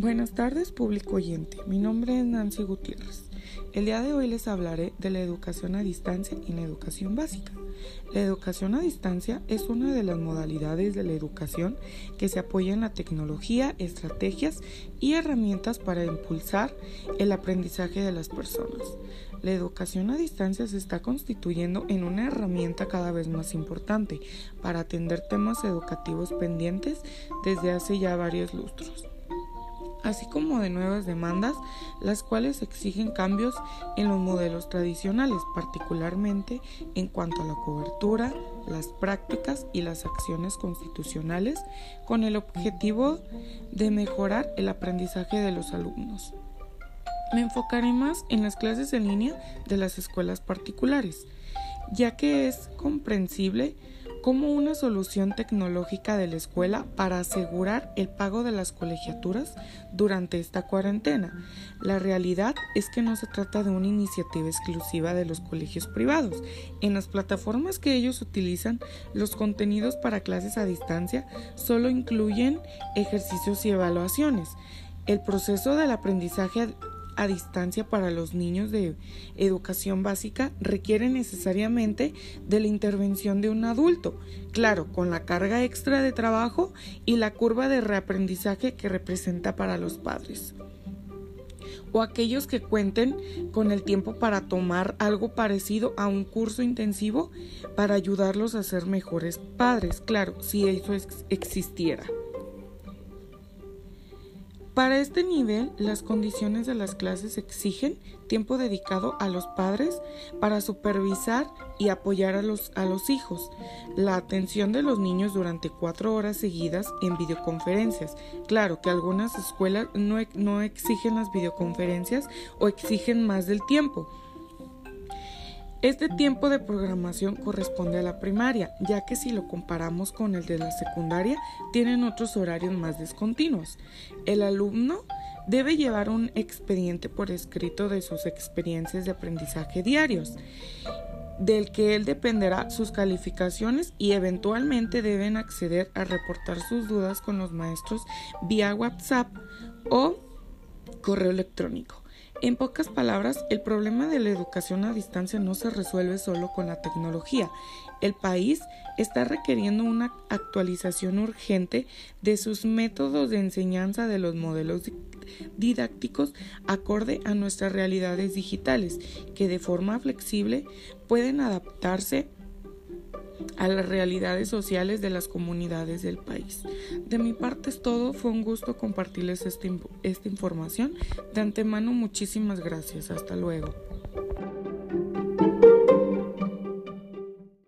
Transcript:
Buenas tardes, público oyente. Mi nombre es Nancy Gutiérrez. El día de hoy les hablaré de la educación a distancia y la educación básica. La educación a distancia es una de las modalidades de la educación que se apoya en la tecnología, estrategias y herramientas para impulsar el aprendizaje de las personas. La educación a distancia se está constituyendo en una herramienta cada vez más importante para atender temas educativos pendientes desde hace ya varios lustros así como de nuevas demandas, las cuales exigen cambios en los modelos tradicionales, particularmente en cuanto a la cobertura, las prácticas y las acciones constitucionales, con el objetivo de mejorar el aprendizaje de los alumnos. Me enfocaré más en las clases en línea de las escuelas particulares, ya que es comprensible como una solución tecnológica de la escuela para asegurar el pago de las colegiaturas durante esta cuarentena. La realidad es que no se trata de una iniciativa exclusiva de los colegios privados. En las plataformas que ellos utilizan, los contenidos para clases a distancia solo incluyen ejercicios y evaluaciones. El proceso del aprendizaje a distancia para los niños de educación básica requiere necesariamente de la intervención de un adulto, claro, con la carga extra de trabajo y la curva de reaprendizaje que representa para los padres. O aquellos que cuenten con el tiempo para tomar algo parecido a un curso intensivo para ayudarlos a ser mejores padres, claro, si eso existiera. Para este nivel, las condiciones de las clases exigen tiempo dedicado a los padres para supervisar y apoyar a los, a los hijos, la atención de los niños durante cuatro horas seguidas en videoconferencias. Claro que algunas escuelas no, no exigen las videoconferencias o exigen más del tiempo este tiempo de programación corresponde a la primaria, ya que si lo comparamos con el de la secundaria, tienen otros horarios más descontinuos. El alumno debe llevar un expediente por escrito de sus experiencias de aprendizaje diarios, del que él dependerá sus calificaciones y eventualmente deben acceder a reportar sus dudas con los maestros vía WhatsApp o correo electrónico. En pocas palabras, el problema de la educación a distancia no se resuelve solo con la tecnología. El país está requiriendo una actualización urgente de sus métodos de enseñanza de los modelos didácticos acorde a nuestras realidades digitales, que de forma flexible pueden adaptarse a las realidades sociales de las comunidades del país. De mi parte es todo, fue un gusto compartirles esta, esta información. De antemano muchísimas gracias, hasta luego.